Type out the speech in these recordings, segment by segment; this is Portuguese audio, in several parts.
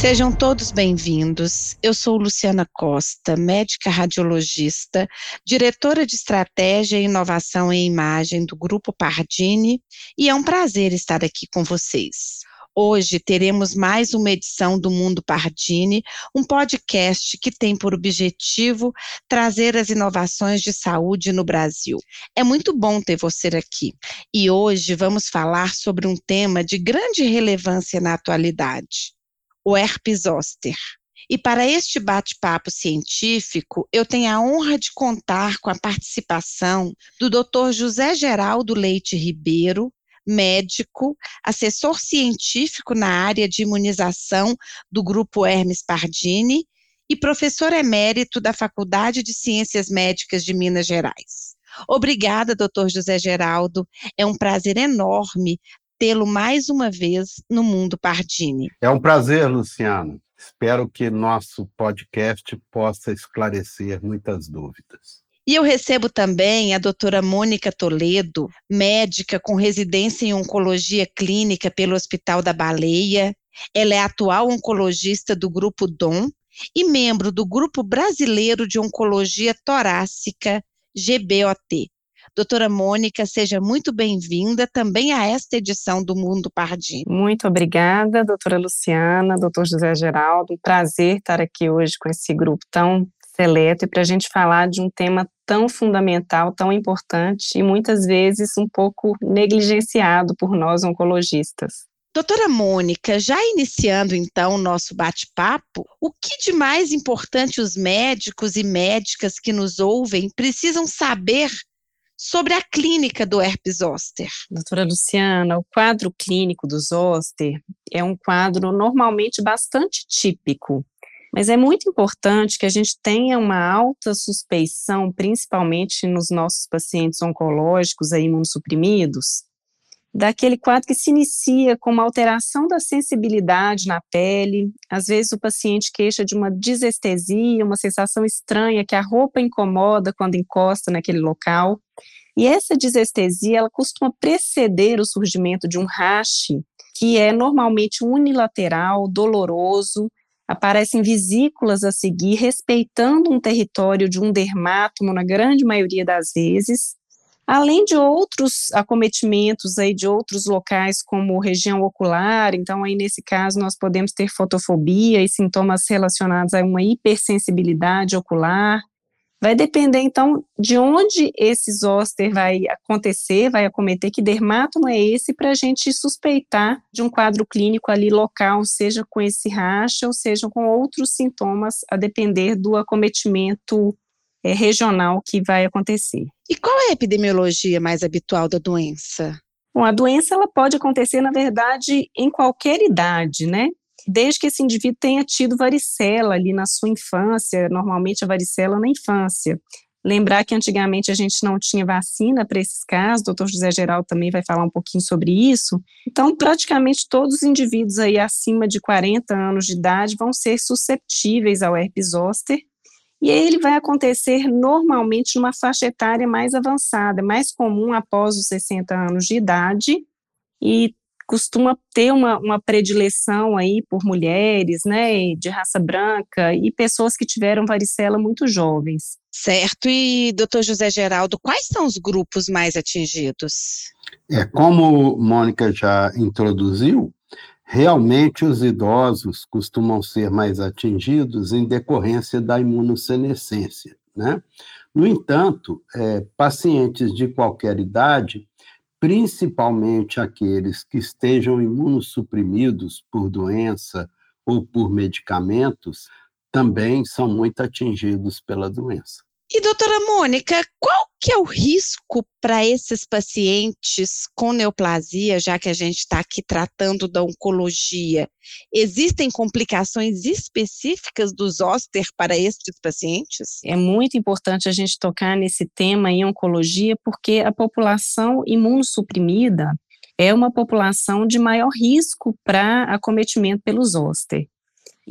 Sejam todos bem-vindos. Eu sou Luciana Costa, médica radiologista, diretora de Estratégia e Inovação em Imagem do Grupo Pardini, e é um prazer estar aqui com vocês. Hoje teremos mais uma edição do Mundo Pardini, um podcast que tem por objetivo trazer as inovações de saúde no Brasil. É muito bom ter você aqui. E hoje vamos falar sobre um tema de grande relevância na atualidade: o herpes zoster. E para este bate-papo científico, eu tenho a honra de contar com a participação do Dr. José Geraldo Leite Ribeiro, médico, assessor científico na área de imunização do Grupo Hermes Pardini e professor emérito da Faculdade de Ciências Médicas de Minas Gerais. Obrigada, doutor José Geraldo. É um prazer enorme tê-lo mais uma vez no Mundo Pardini. É um prazer, Luciano. Espero que nosso podcast possa esclarecer muitas dúvidas. E eu recebo também a doutora Mônica Toledo, médica com residência em oncologia clínica pelo Hospital da Baleia. Ela é atual oncologista do Grupo DOM e membro do Grupo Brasileiro de Oncologia Torácica, GBOT. Doutora Mônica, seja muito bem-vinda também a esta edição do Mundo Pardinho. Muito obrigada, doutora Luciana, doutor José Geraldo. Um prazer estar aqui hoje com esse grupo tão seleto e para a gente falar de um tema tão fundamental, tão importante e muitas vezes um pouco negligenciado por nós oncologistas. Doutora Mônica, já iniciando então o nosso bate-papo, o que de mais importante os médicos e médicas que nos ouvem precisam saber sobre a clínica do herpes zoster? Doutora Luciana, o quadro clínico do zoster é um quadro normalmente bastante típico. Mas é muito importante que a gente tenha uma alta suspeição, principalmente nos nossos pacientes oncológicos aí, imunossuprimidos, daquele quadro que se inicia com uma alteração da sensibilidade na pele. Às vezes o paciente queixa de uma desestesia, uma sensação estranha que a roupa incomoda quando encosta naquele local. E essa desestesia, ela costuma preceder o surgimento de um rache, que é normalmente unilateral, doloroso, aparecem vesículas a seguir, respeitando um território de um dermátomo na grande maioria das vezes, além de outros acometimentos aí de outros locais como região ocular, então aí nesse caso nós podemos ter fotofobia e sintomas relacionados a uma hipersensibilidade ocular, Vai depender, então, de onde esse zoster vai acontecer, vai acometer, que dermátomo é esse, para a gente suspeitar de um quadro clínico ali local, seja com esse racha ou seja com outros sintomas, a depender do acometimento é, regional que vai acontecer. E qual é a epidemiologia mais habitual da doença? Bom, a doença ela pode acontecer, na verdade, em qualquer idade, né? desde que esse indivíduo tenha tido varicela ali na sua infância, normalmente a varicela na infância. Lembrar que antigamente a gente não tinha vacina para esses casos, o doutor José Geral também vai falar um pouquinho sobre isso. Então, praticamente todos os indivíduos aí acima de 40 anos de idade vão ser susceptíveis ao herpes zoster, e ele vai acontecer normalmente numa faixa etária mais avançada, mais comum após os 60 anos de idade, e costuma ter uma, uma predileção aí por mulheres, né, de raça branca e pessoas que tiveram varicela muito jovens. Certo. E, doutor José Geraldo, quais são os grupos mais atingidos? É, como Mônica já introduziu, realmente os idosos costumam ser mais atingidos em decorrência da imunossenescência, né? No entanto, é, pacientes de qualquer idade principalmente aqueles que estejam imunossuprimidos por doença ou por medicamentos, também são muito atingidos pela doença. E doutora Mônica, qual que é o risco para esses pacientes com neoplasia, já que a gente está aqui tratando da oncologia? Existem complicações específicas do zoster para estes pacientes? É muito importante a gente tocar nesse tema em oncologia, porque a população imunossuprimida é uma população de maior risco para acometimento pelo zoster.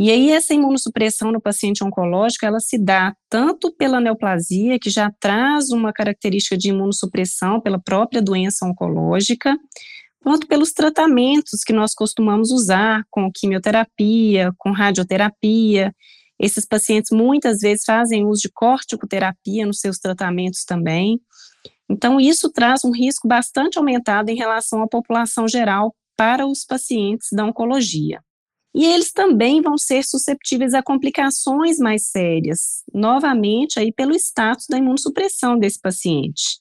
E aí essa imunossupressão no paciente oncológico, ela se dá tanto pela neoplasia, que já traz uma característica de imunossupressão pela própria doença oncológica, quanto pelos tratamentos que nós costumamos usar, com quimioterapia, com radioterapia. Esses pacientes muitas vezes fazem uso de corticoterapia nos seus tratamentos também. Então, isso traz um risco bastante aumentado em relação à população geral para os pacientes da oncologia. E eles também vão ser susceptíveis a complicações mais sérias, novamente aí pelo status da imunossupressão desse paciente.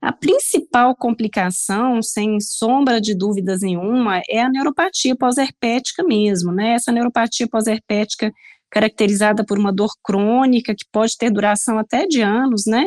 A principal complicação, sem sombra de dúvidas nenhuma, é a neuropatia pós-herpética mesmo, né? Essa neuropatia pós-herpética caracterizada por uma dor crônica que pode ter duração até de anos, né?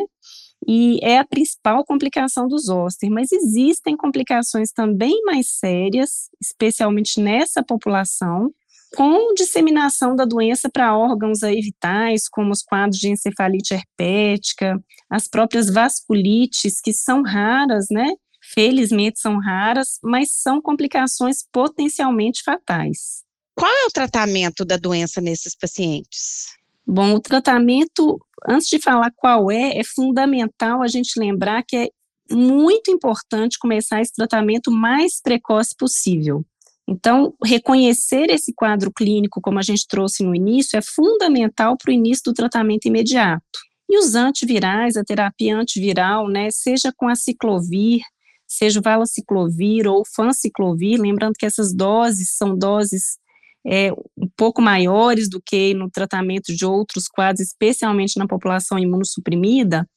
E é a principal complicação do zoster, mas existem complicações também mais sérias, especialmente nessa população, com disseminação da doença para órgãos aí vitais, como os quadros de encefalite herpética, as próprias vasculites, que são raras, né? Felizmente são raras, mas são complicações potencialmente fatais. Qual é o tratamento da doença nesses pacientes? Bom, o tratamento, antes de falar qual é, é fundamental a gente lembrar que é muito importante começar esse tratamento mais precoce possível. Então, reconhecer esse quadro clínico, como a gente trouxe no início, é fundamental para o início do tratamento imediato. E os antivirais, a terapia antiviral, né, seja com a ciclovir, seja o valaciclovir ou fanciclovir, lembrando que essas doses são doses é, um pouco maiores do que no tratamento de outros quadros, especialmente na população imunossuprimida,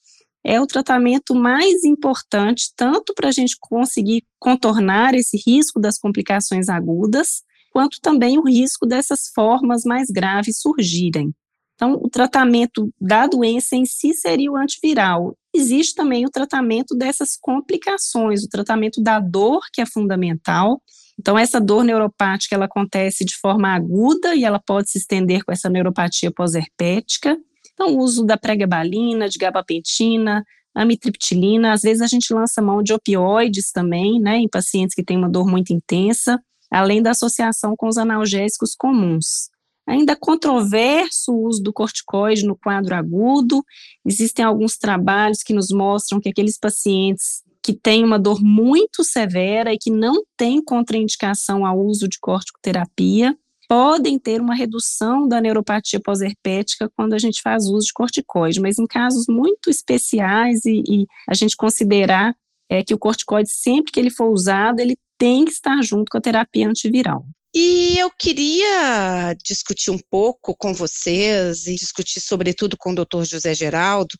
é o tratamento mais importante, tanto para a gente conseguir contornar esse risco das complicações agudas, quanto também o risco dessas formas mais graves surgirem. Então, o tratamento da doença em si seria o antiviral. Existe também o tratamento dessas complicações, o tratamento da dor, que é fundamental. Então, essa dor neuropática, ela acontece de forma aguda e ela pode se estender com essa neuropatia pós-herpética. Então, o uso da pregabalina, de gabapentina, amitriptilina, às vezes a gente lança mão de opioides também, né, em pacientes que têm uma dor muito intensa, além da associação com os analgésicos comuns. Ainda controverso o uso do corticoide no quadro agudo, existem alguns trabalhos que nos mostram que aqueles pacientes que têm uma dor muito severa e que não têm contraindicação ao uso de corticoterapia, podem ter uma redução da neuropatia pós-herpética quando a gente faz uso de corticoide, mas em casos muito especiais e, e a gente considerar é, que o corticoide, sempre que ele for usado, ele tem que estar junto com a terapia antiviral. E eu queria discutir um pouco com vocês e discutir sobretudo com o Dr. José Geraldo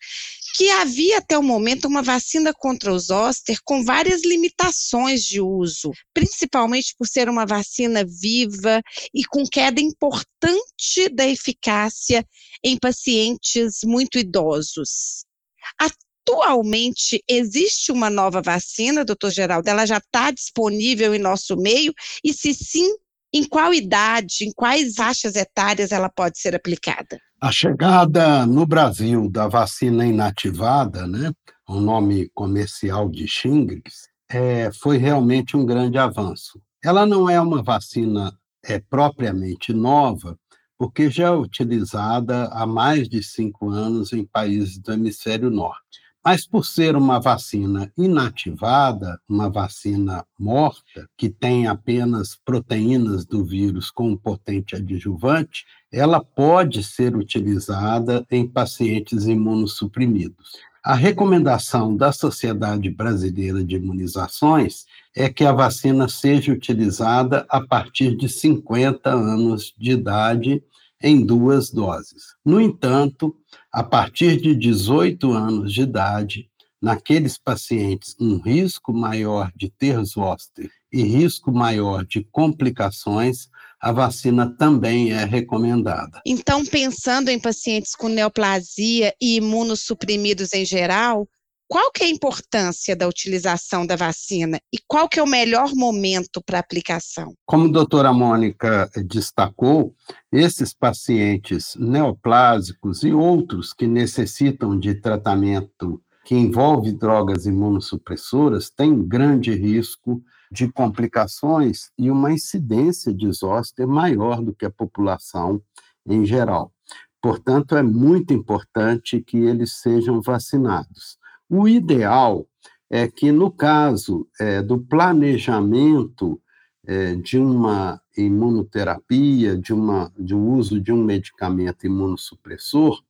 que havia até o momento uma vacina contra o zoster com várias limitações de uso, principalmente por ser uma vacina viva e com queda importante da eficácia em pacientes muito idosos. Atualmente existe uma nova vacina, doutor Geraldo, ela já está disponível em nosso meio e se sim, em qual idade, em quais faixas etárias ela pode ser aplicada? A chegada no Brasil da vacina inativada, né, o nome comercial de Shingrix, é, foi realmente um grande avanço. Ela não é uma vacina é, propriamente nova, porque já é utilizada há mais de cinco anos em países do hemisfério norte. Mas por ser uma vacina inativada, uma vacina morta, que tem apenas proteínas do vírus com um potente adjuvante, ela pode ser utilizada em pacientes imunossuprimidos. A recomendação da Sociedade Brasileira de Imunizações é que a vacina seja utilizada a partir de 50 anos de idade em duas doses. No entanto, a partir de 18 anos de idade, naqueles pacientes um risco maior de ter zoster e risco maior de complicações, a vacina também é recomendada. Então, pensando em pacientes com neoplasia e imunossuprimidos em geral, qual que é a importância da utilização da vacina e qual que é o melhor momento para aplicação? Como a doutora Mônica destacou, esses pacientes neoplásicos e outros que necessitam de tratamento que envolve drogas imunossupressoras têm grande risco de complicações e uma incidência de zoster maior do que a população em geral. Portanto, é muito importante que eles sejam vacinados. O ideal é que, no caso é, do planejamento é, de uma imunoterapia, de, uma, de um uso de um medicamento imunossupressor,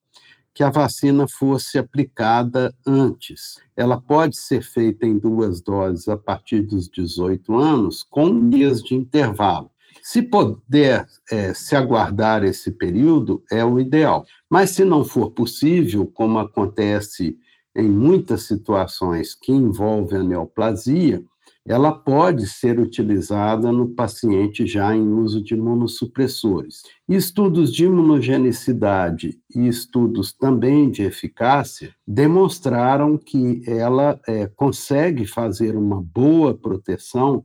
que a vacina fosse aplicada antes. Ela pode ser feita em duas doses a partir dos 18 anos, com um dias de intervalo. Se puder é, se aguardar esse período, é o ideal. Mas se não for possível, como acontece em muitas situações que envolvem a neoplasia, ela pode ser utilizada no paciente já em uso de imunossupressores. Estudos de imunogenicidade e estudos também de eficácia demonstraram que ela é, consegue fazer uma boa proteção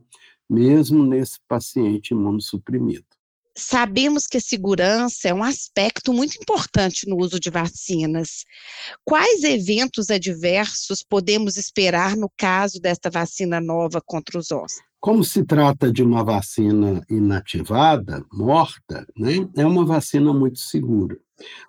mesmo nesse paciente imunossuprimido. Sabemos que a segurança é um aspecto muito importante no uso de vacinas. Quais eventos adversos podemos esperar no caso desta vacina nova contra os ossos? Como se trata de uma vacina inativada, morta, né, é uma vacina muito segura.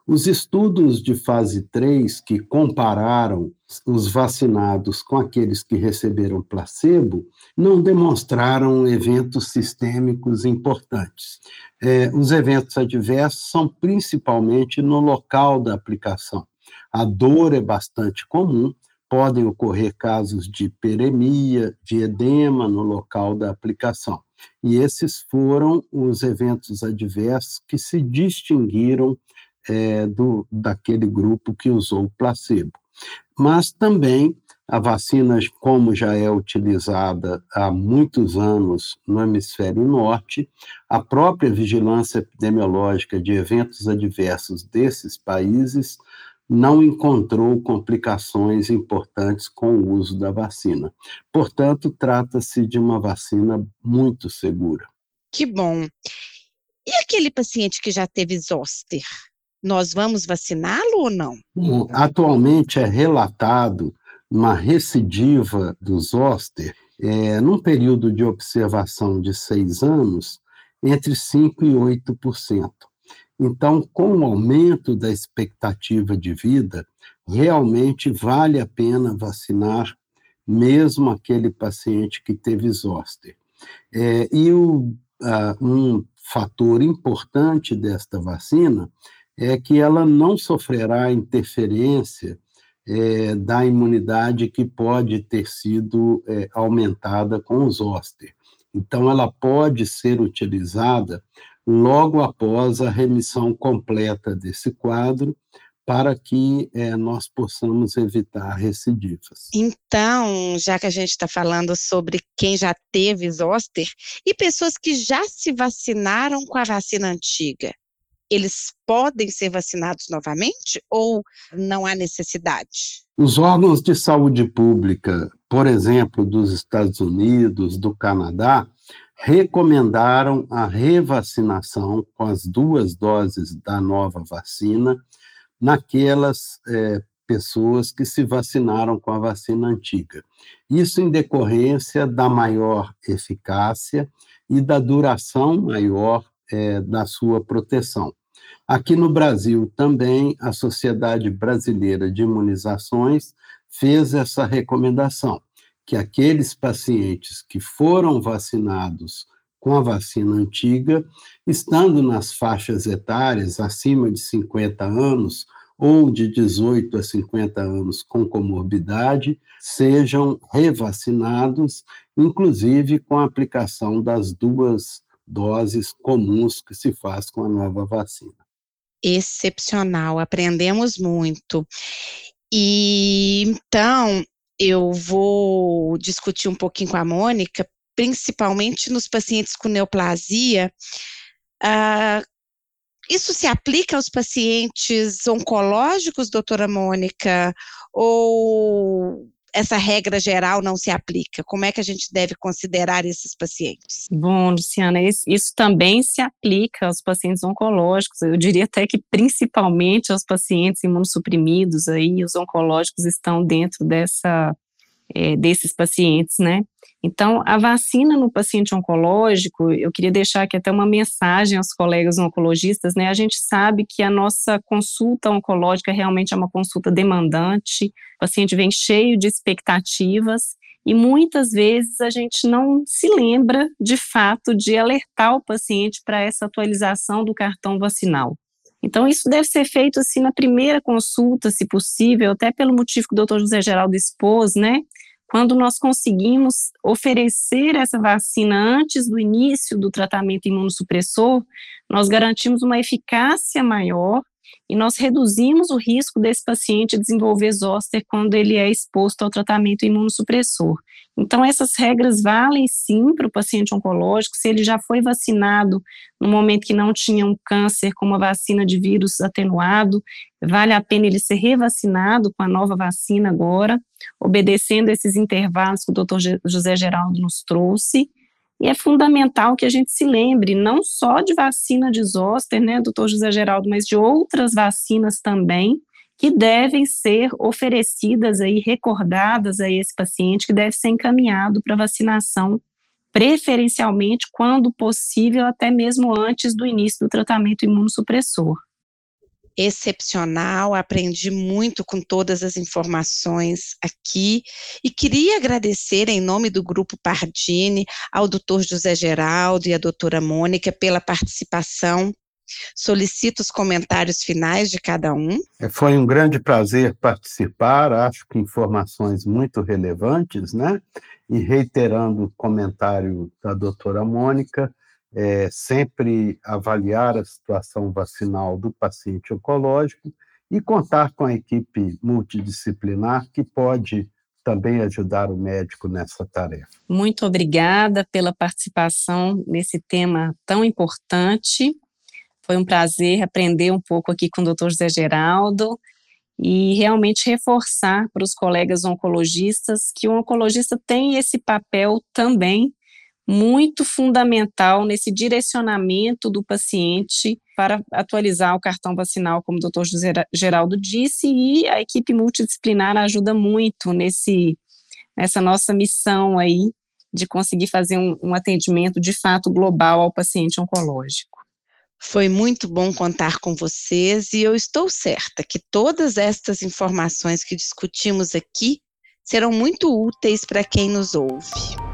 Os estudos de fase 3 que compararam os vacinados com aqueles que receberam placebo não demonstraram eventos sistêmicos importantes. É, os eventos adversos são principalmente no local da aplicação. A dor é bastante comum, podem ocorrer casos de peremia, de edema no local da aplicação. E esses foram os eventos adversos que se distinguiram é, do, daquele grupo que usou o placebo. Mas também a vacina, como já é utilizada há muitos anos no hemisfério norte, a própria vigilância epidemiológica de eventos adversos desses países não encontrou complicações importantes com o uso da vacina. Portanto, trata-se de uma vacina muito segura. Que bom. E aquele paciente que já teve zoster? Nós vamos vaciná-lo ou não? Atualmente é relatado uma recidiva do zoster é, num período de observação de seis anos, entre 5% e 8%. Então, com o aumento da expectativa de vida, realmente vale a pena vacinar mesmo aquele paciente que teve zoster. É, e o, uh, um fator importante desta vacina é que ela não sofrerá interferência é, da imunidade que pode ter sido é, aumentada com os zoster. Então, ela pode ser utilizada logo após a remissão completa desse quadro, para que é, nós possamos evitar recidivas. Então, já que a gente está falando sobre quem já teve zoster e pessoas que já se vacinaram com a vacina antiga, eles podem ser vacinados novamente ou não há necessidade? Os órgãos de saúde pública, por exemplo, dos Estados Unidos, do Canadá, recomendaram a revacinação com as duas doses da nova vacina naquelas é, pessoas que se vacinaram com a vacina antiga. Isso em decorrência da maior eficácia e da duração maior é, da sua proteção. Aqui no Brasil também a Sociedade Brasileira de Imunizações fez essa recomendação, que aqueles pacientes que foram vacinados com a vacina antiga, estando nas faixas etárias acima de 50 anos ou de 18 a 50 anos com comorbidade, sejam revacinados, inclusive com a aplicação das duas doses comuns que se faz com a nova vacina. Excepcional, aprendemos muito. E então eu vou discutir um pouquinho com a Mônica, principalmente nos pacientes com neoplasia. Uh, isso se aplica aos pacientes oncológicos, doutora Mônica, ou essa regra geral não se aplica? Como é que a gente deve considerar esses pacientes? Bom, Luciana, isso também se aplica aos pacientes oncológicos. Eu diria até que principalmente aos pacientes imunossuprimidos aí, os oncológicos estão dentro dessa é, desses pacientes, né? Então, a vacina no paciente oncológico, eu queria deixar aqui até uma mensagem aos colegas oncologistas, né? A gente sabe que a nossa consulta oncológica realmente é uma consulta demandante, o paciente vem cheio de expectativas, e muitas vezes a gente não se lembra, de fato, de alertar o paciente para essa atualização do cartão vacinal. Então, isso deve ser feito assim na primeira consulta, se possível, até pelo motivo que o doutor José Geraldo expôs, né? Quando nós conseguimos oferecer essa vacina antes do início do tratamento imunossupressor, nós garantimos uma eficácia maior e nós reduzimos o risco desse paciente desenvolver zoster quando ele é exposto ao tratamento imunossupressor. Então, essas regras valem sim para o paciente oncológico, se ele já foi vacinado no momento que não tinha um câncer com uma vacina de vírus atenuado, vale a pena ele ser revacinado com a nova vacina agora, obedecendo esses intervalos que o doutor José Geraldo nos trouxe. E é fundamental que a gente se lembre não só de vacina de zoster, né, doutor José Geraldo, mas de outras vacinas também, que devem ser oferecidas aí, recordadas a esse paciente, que deve ser encaminhado para vacinação, preferencialmente, quando possível, até mesmo antes do início do tratamento imunossupressor excepcional, aprendi muito com todas as informações aqui e queria agradecer em nome do Grupo Pardini ao doutor José Geraldo e à doutora Mônica pela participação. Solicito os comentários finais de cada um. É, foi um grande prazer participar, acho que informações muito relevantes, né? E reiterando o comentário da doutora Mônica, é, sempre avaliar a situação vacinal do paciente oncológico e contar com a equipe multidisciplinar que pode também ajudar o médico nessa tarefa. Muito obrigada pela participação nesse tema tão importante. Foi um prazer aprender um pouco aqui com o Dr. José Geraldo e realmente reforçar para os colegas oncologistas que o oncologista tem esse papel também muito fundamental nesse direcionamento do paciente para atualizar o cartão vacinal, como o doutor Geraldo disse, e a equipe multidisciplinar ajuda muito nesse, nessa nossa missão aí de conseguir fazer um, um atendimento de fato global ao paciente oncológico. Foi muito bom contar com vocês e eu estou certa que todas estas informações que discutimos aqui serão muito úteis para quem nos ouve.